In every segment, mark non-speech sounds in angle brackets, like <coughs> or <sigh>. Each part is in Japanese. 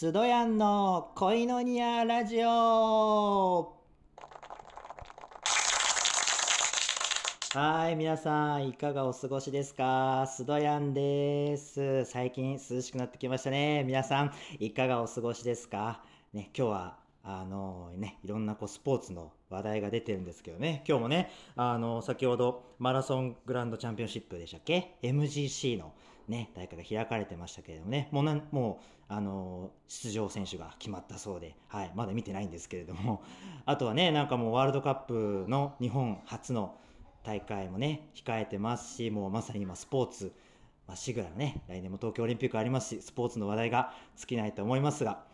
スドヤンの恋のニアラジオはい、皆さん、いかがお過ごしですか？スドヤンです。最近涼しくなってきましたね。皆さん、いかがお過ごしですか？ね、今日は、あのね、いろんなこうスポーツの話題が出てるんですけどね、今日もね、あの先ほどマラソングランドチャンピオンシップでしたっけ ?MGC のね、大会が開かれてましたけれどもね、もうなん、もう、あの出場選手が決まったそうで、はい、まだ見てないんですけれども、<laughs> あとはね、なんかもうワールドカップの日本初の大会もね、控えてますし、もうまさに今スポーツ、まあ、しぐらね、来年も東京オリンピックありますし、スポーツの話題が尽きないと思いますが、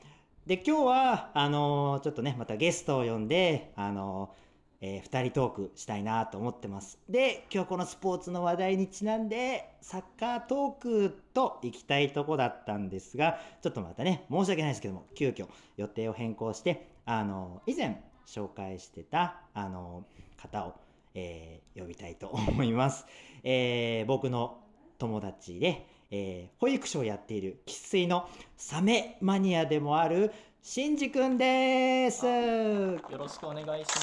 で、今日は、あのーちょっとね、またゲストを呼んで、あのーえー二人トークしたいなと思ってます。で、今日このスポーツの話題にちなんで、サッカートークと行きたいとこだったんですが、ちょっとまたね、申し訳ないですけども、急遽予定を変更して、あの以前紹介してた、あの方を、えー呼びたいと思います。えー僕の友達で、えー保育所をやっている生粋のサメマニアでもあるしんじくんです。よろしくお願いしま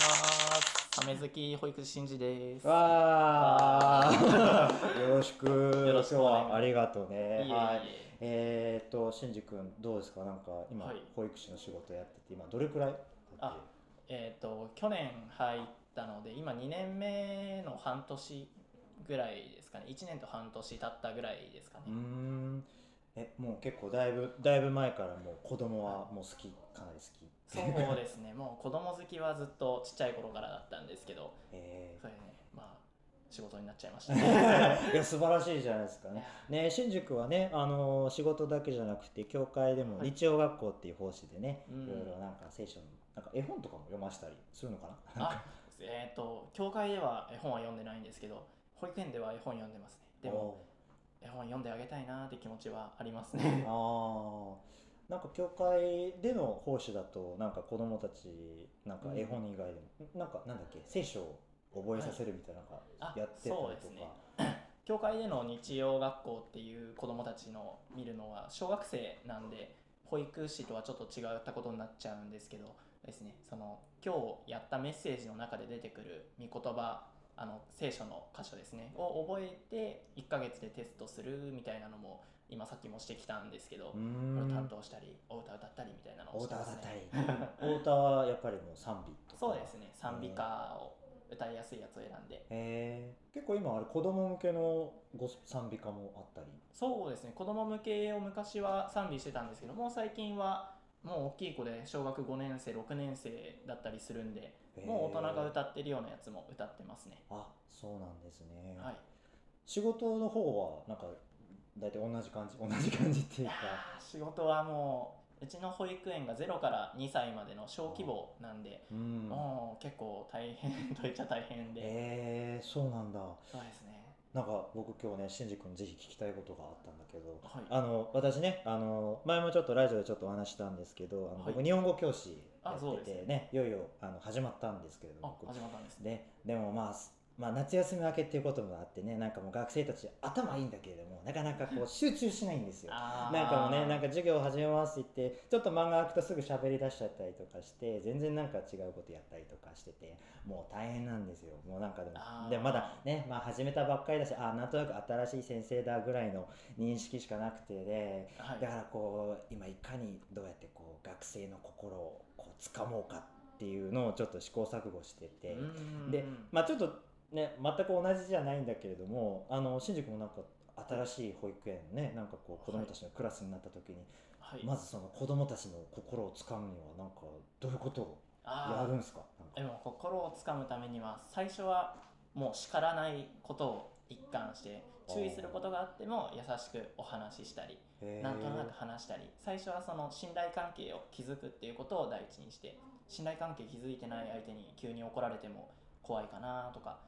す。サメ好き保育士しんじです。わーよろしくよろしくお願い今日はありがとうね。いえいえはい。えーっとしんじくんどうですか？なんか今、はい保育士の仕事やってて今どれくらいあ、えっ、と去年入ったので今2年目の半年ぐらいですかね。1年と半年経ったぐらいですかうーね。んえもう結構だいぶだいぶ前からもう子供はもう好きかなり好き。そうですね。<laughs> もう子供好きはずっとちっちゃい頃からだったんですけど、えーそれね、まあ仕事になっちゃいましたね。<laughs> いや素晴らしいじゃないですかね。ね新宿はねあの仕事だけじゃなくて教会でもはい日曜学校っていう奉仕でね、うんいろいろなんか聖書のなんか絵本とかも読ましたりするのかな？あ、えっ、と教会では絵本は読んでないんですけど、保育園では絵本読んでますね。でもお絵本読んであげたいなって気持ちはありますーね。あーなんか教会での奉仕だとなんか子供たちなんか絵本以外でも、なんかなんだっけ聖書を覚えさせるみたいなのあがやってたりとか。そうですね <coughs> 教会での日曜学校っていう子どもたちの見るのは小学生なんで保育士とはちょっと違ったことになっちゃうんですけどですねその今日やったメッセージの中で出てくる御言葉あの聖書の箇所ですね。を覚えて1ヶ月でテストするみたいなのも今さっきもしてきたんですけど担当したりお歌歌ったりみたいなのをおしてます歌だったり。ね。お歌はやっぱりもう賛美とか。そうですね。賛美歌を歌いやすいやつを選んで。えー、結構今あれ子供向けのご賛美歌もあったり。そうですね。子供向けを昔は賛美してたんですけどもう最近はもう大きい子で小学5年生6年生だったりするんでもう大人が歌ってるようなやつも歌ってますね。あそうなんですね、はい。仕事の方はなんか大体同じ感じ同じ感じっていうか。仕事はもううちの保育園が0から2歳までの小規模なんでうん。もう結構大変 <laughs> と言っちゃ大変で。えー、そうなんだ。そうですねなんか僕今日ねしんじ君ぜひ聞きたいことがあったんだけど、はい。あの私ねあの前もちょっとラジオでちょっとお話ししたんですけどあの、はい。僕日本語教師やっててですね。いよいよあの始まったんですけれどあ僕始まったんですね。ででもまあすまあ、夏休み明けっていうこともあってねなんかもう学生たち頭いいんだけれどもなかなかこう集中しないんですよ。なんかもうねなんか授業始めますって言ってちょっと漫画開くとすぐ喋り出しちゃったりとかして全然なんか違うことやったりとかしててもう大変なんですよ。もうなんかでもでもまだね、まあ、始めたばっかりだしあなんとなく新しい先生だぐらいの認識しかなくてではい。だからこう今いかにどうやってこう学生の心をこう掴もうかっていうのをちょっと試行錯誤してて。うん。で、まあちょっとね全く同じじゃないんだけれどもあの新宿もなんか新しい保育園のねなんかこう子供たちのクラスになった時に、はい。まずその子供たちの心をつかむにはなんかどういうことをやるんですか？でも心をつかむためには最初はもう叱らないことを一貫して注意することがあっても優しくお話ししたりなんとなく話したり最初はその信頼関係を築くっていうことを第一にして信頼関係築いてない相手に急に怒られても怖いかなとか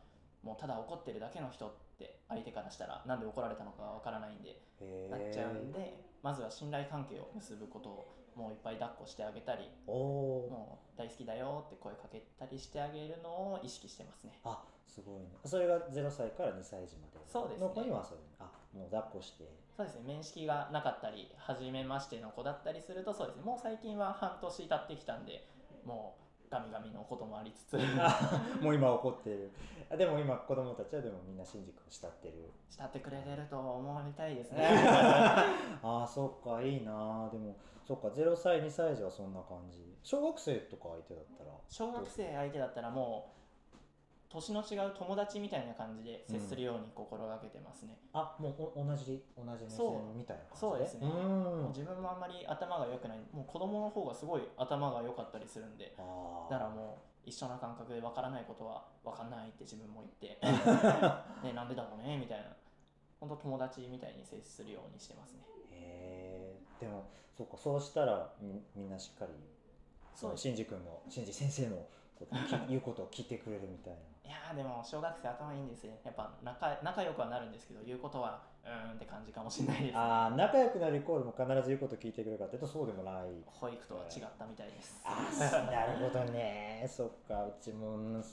もうただ怒ってるだけの人って相手からしたらなんで怒られたのかわからないんでなっちゃうんでまずは信頼関係を結ぶことをもういっぱい抱っこしてあげたりもう大好きだよって声かけたりしてあげるのを意識してますね。あすごいね。それが0歳から2歳児まで。そうですね。の子にはそういうあもう抱っこして。そうですね。面識がなかったり初めましての子だったりするとそうですね。もう最近は半年経ってきたんでもうガミガミのこともありつつ。<laughs> もう今怒ってる。あでも今子供たちはでもみんな新宿を慕ってる。慕ってくれてると思いたいですね。<laughs> ああそっかいいなでもそっか0歳2歳児はそんな感じ。小学生とか相手だったら？小学生相手だったらもう年の違う友達みたいな感じで接するように心がけてますね、あもうお同じ同じ目そう線みたいな感じそう。ですね。うん。自分もあんまり頭が良くない。もう子供の方がすごい頭が良かったりするんであだからもう一緒な感覚で分からないことは分かんないって自分も言って。<laughs> ねなんでだろうねみたいな。本当友達みたいに接するようにしてますね。へえでもそうかそうしたらみみんなしっかりそそう新次君の新次先生のことき <laughs> 言うことを聞いてくれるみたいな。いやーでも小学生頭いいんですねやっぱ仲仲良くはなるんですけど言うことはうーんって感じかもしれないです、ね、ああ仲良くなるイコールも必ず言うことを聞いてくれるかっていうとそうでもない。保育とは違ったみたいです。あーそうなるほどね。<laughs> そっかうちもう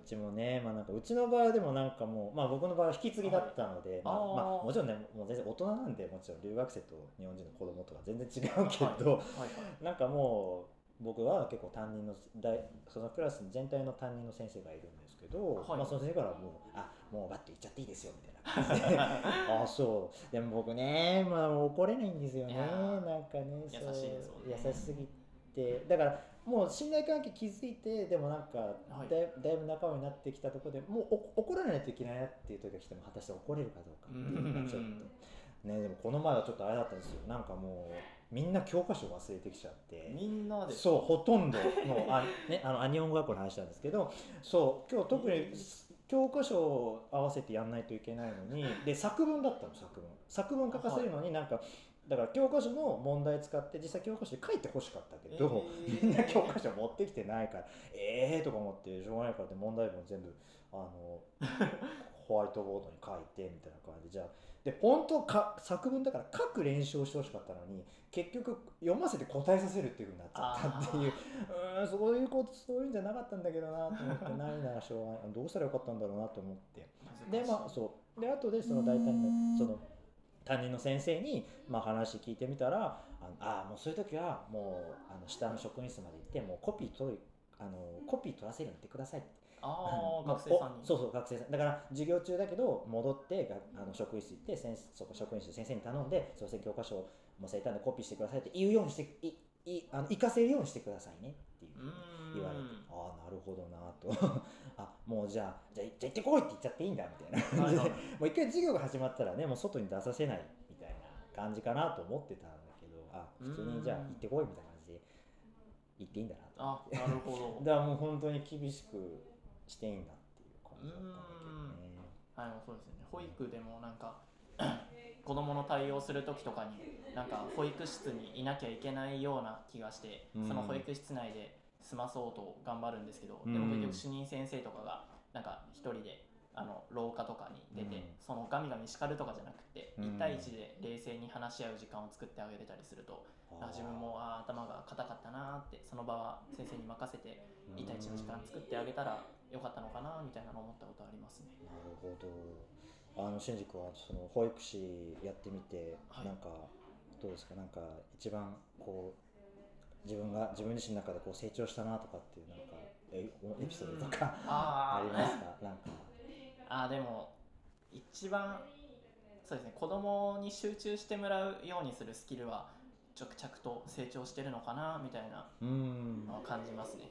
ちもね。まあなんかうちの場合でもなんかもうまあ僕の場合は引き継ぎだったので、まああー。まあもちろんねもう全然大人なんでもちろん留学生と日本人の子供とか全然違うけど、はい。はい。<laughs> なんかもう僕は結構担任の大そのクラス全体の担任の先生がいるんですけど、はい。まあ、その先生からもう「あもうバッと言っちゃっていいですよ」みたいな。感じであそう。でも僕ね、まあ、怒れないんですよね。なんかねそう。優しいですもんね。優しすぎて。だからもう信頼関係築いてでもなんかはい。だい,、だいぶ仲間になってきたところでもうお怒らないといけないなっていう時が来ても果たして怒れるかどうかっていうのがちょっと。ね、でもこの前はちょっとあれだったんですよ。なんかもうみんな教科書忘れてきちゃって。みんなで。そうほとんどのあ、ね、あのアニオン語学校の話なんですけどそう今日特に教科書を合わせてやんないといけないのにで作文だったの作文。作文書かせるのになんか、だから教科書の問題使って実際教科書で書いてほしかったけど、えー。みんな教科書持ってきてないからええーとか思ってしょうがないからって問題文全部あの <laughs> ホワイトボードに書いてみたいな感じでじゃあで本当か作文だから書く練習をしてほしかったのに結局読ませて答えさせるっていうふうになっちゃったっていう。うー。んそういうことそういうんじゃなかったんだけどなと思ってないならしょうがない。どうしたらよかったんだろうなと思って。でまあそう。で後でその大体のその担任の先生に、まあ、話聞いてみたらあのあーもうそういう時はもうあの下の職員室まで行ってもうコピー取るあのコピー取らせるように言ってくださいってああまあ学生さんに。おそうそう学生さん。だから授業中だけど戻ってがあの職員室行って先生そこ職員室の先生に頼んで「すいません教科書をもうせいたんでコピーしてください」って言うようにしていいあの行かせるようにしてくださいねっていう言われて。ああなるほどなと。<laughs> あもうじゃあじゃあじゃあ行ってこいって言っちゃっていいんだみたいな。感じで、はいはい。もう一回授業が始まったらねもう外に出させないみたいな感じかなと思ってたんだけどあ普通にじゃあうん。行ってこいみたいな感じで行っていいんだなとあなるほど。<laughs> だからもう本当に厳しくしていいんだっていう感じだったんだけどね。はいそうですよね。保育でもなんか <coughs> 子供の対応する時とかになんか保育室にいなきゃいけないような気がして、うん。その保育室内で済まそうと頑張るんですけど、うん。でも結局主任先生とかがなんか一人であの廊下とかに出て、うん。そのガミガミ叱るとかじゃなくて、うん。1対1で冷静に話し合う時間を作ってあげれたりすると、あ自分もあー頭が硬かったなーってその場は先生に任せてうん。1対1の時間作ってあげたらよかったのかなみたいなの思ったことありますね。なるほど。あの新宿はその保育士やってみて、はい。なんかどうですか？なんか一番こう自分が自分自身の中でこう成長したなとかっていうなんかえエピソードとかあ <laughs> あーりますか？なんか。あーでも一番そうですね子供に集中してもらうようにするスキルは着々と成長してるのかなみたいなのは感じますね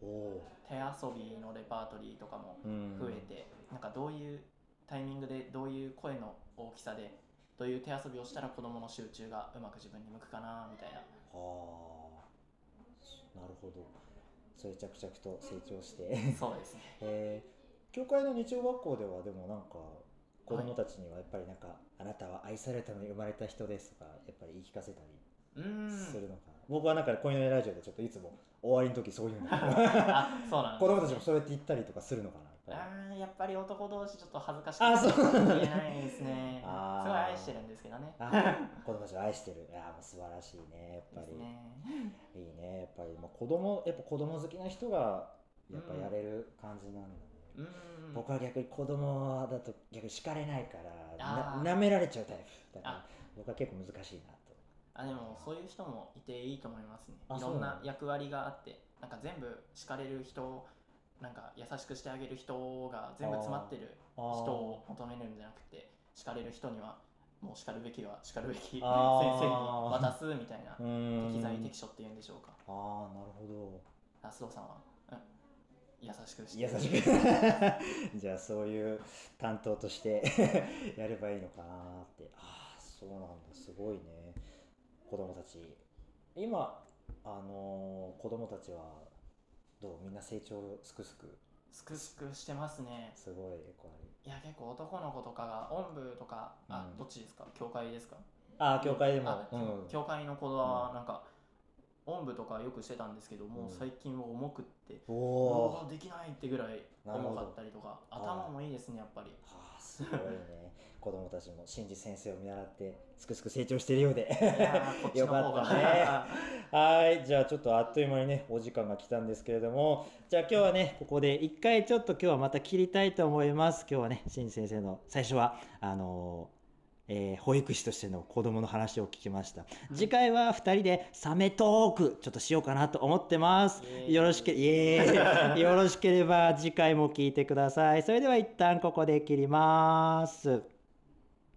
手遊びのレパートリーとかも増えて、なんかどういうタイミングでどういう声の大きさでどういう手遊びをしたら子供の集中がうまく自分に向くかなみたいな。はあなるほど。それ着々と成長して。そうですね。<laughs> えー、教会の日曜学校ではでもなんか子供たちにはやっぱりなんか、あなたは愛されるために生まれた人ですとかやっぱり言い聞かせたりするのかな、僕はなんか恋のラジオでちょっといつも終わりの時そういうの。<laughs> あそうなんです。子供たちもそうやって言ったりとかするのかなやっぱり。あーやっぱり男同士ちょっと恥ずかしくあそう。言えないですね。すごい愛してるんですけどね。あ子供たちを愛してる。いやもう素晴らしいねやっぱり、ね。いいねやっぱり、まあ、子供やっぱ子供好きな人がやっぱやれる感じなんだね、うん。僕は逆に子供だと逆に叱れないからな舐められちゃうタイプだからあ。僕は結構難しいな。とあでもそういう人もいていいと思いますね。あいろんな役割があってなんか全部叱れる人なんか優しくしてあげる人が全部詰まってる人を求めるんじゃなくて叱れる人にはもう叱るべきは叱るべき先生に渡すみたいな適材適所っていうんでしょうか。ああなるほど。あ須藤さんは、うん、優しくして。優しく。<laughs> じゃあそういう担当として <laughs> やればいいのかなって。ああそうなんだ。すごいね子供たち。今あのー子供たちはどう？みんな成長すくすく？すくすくしてますね。すごいこいや結構男の子とかがおんぶとかあ、うん。どっちですか？教会ですか？ああ教会でも。あうん。教会の子はなんか、おんぶとかよくしてたんですけども、うん。う最近は重くって、おうおわできないってぐらい重かったりとか頭もいいですねやっぱり。はあす。ごいね。子供たちも新次先生を見習ってすくすく成長してるようで。よかったね。<laughs> はい。じゃあちょっとあっという間にねお時間が来たんですけれども。じゃあ今日はねここで一回ちょっと今日はまた切りたいと思います。今日はね新次先生の最初はあのーえー保育士としての子供の話を聞きました。次回は2人でサメトークちょっとしようかなと思ってます。よろしけイエーイ。<laughs> よろしければ次回も聞いてください。それでは一旦ここで切ります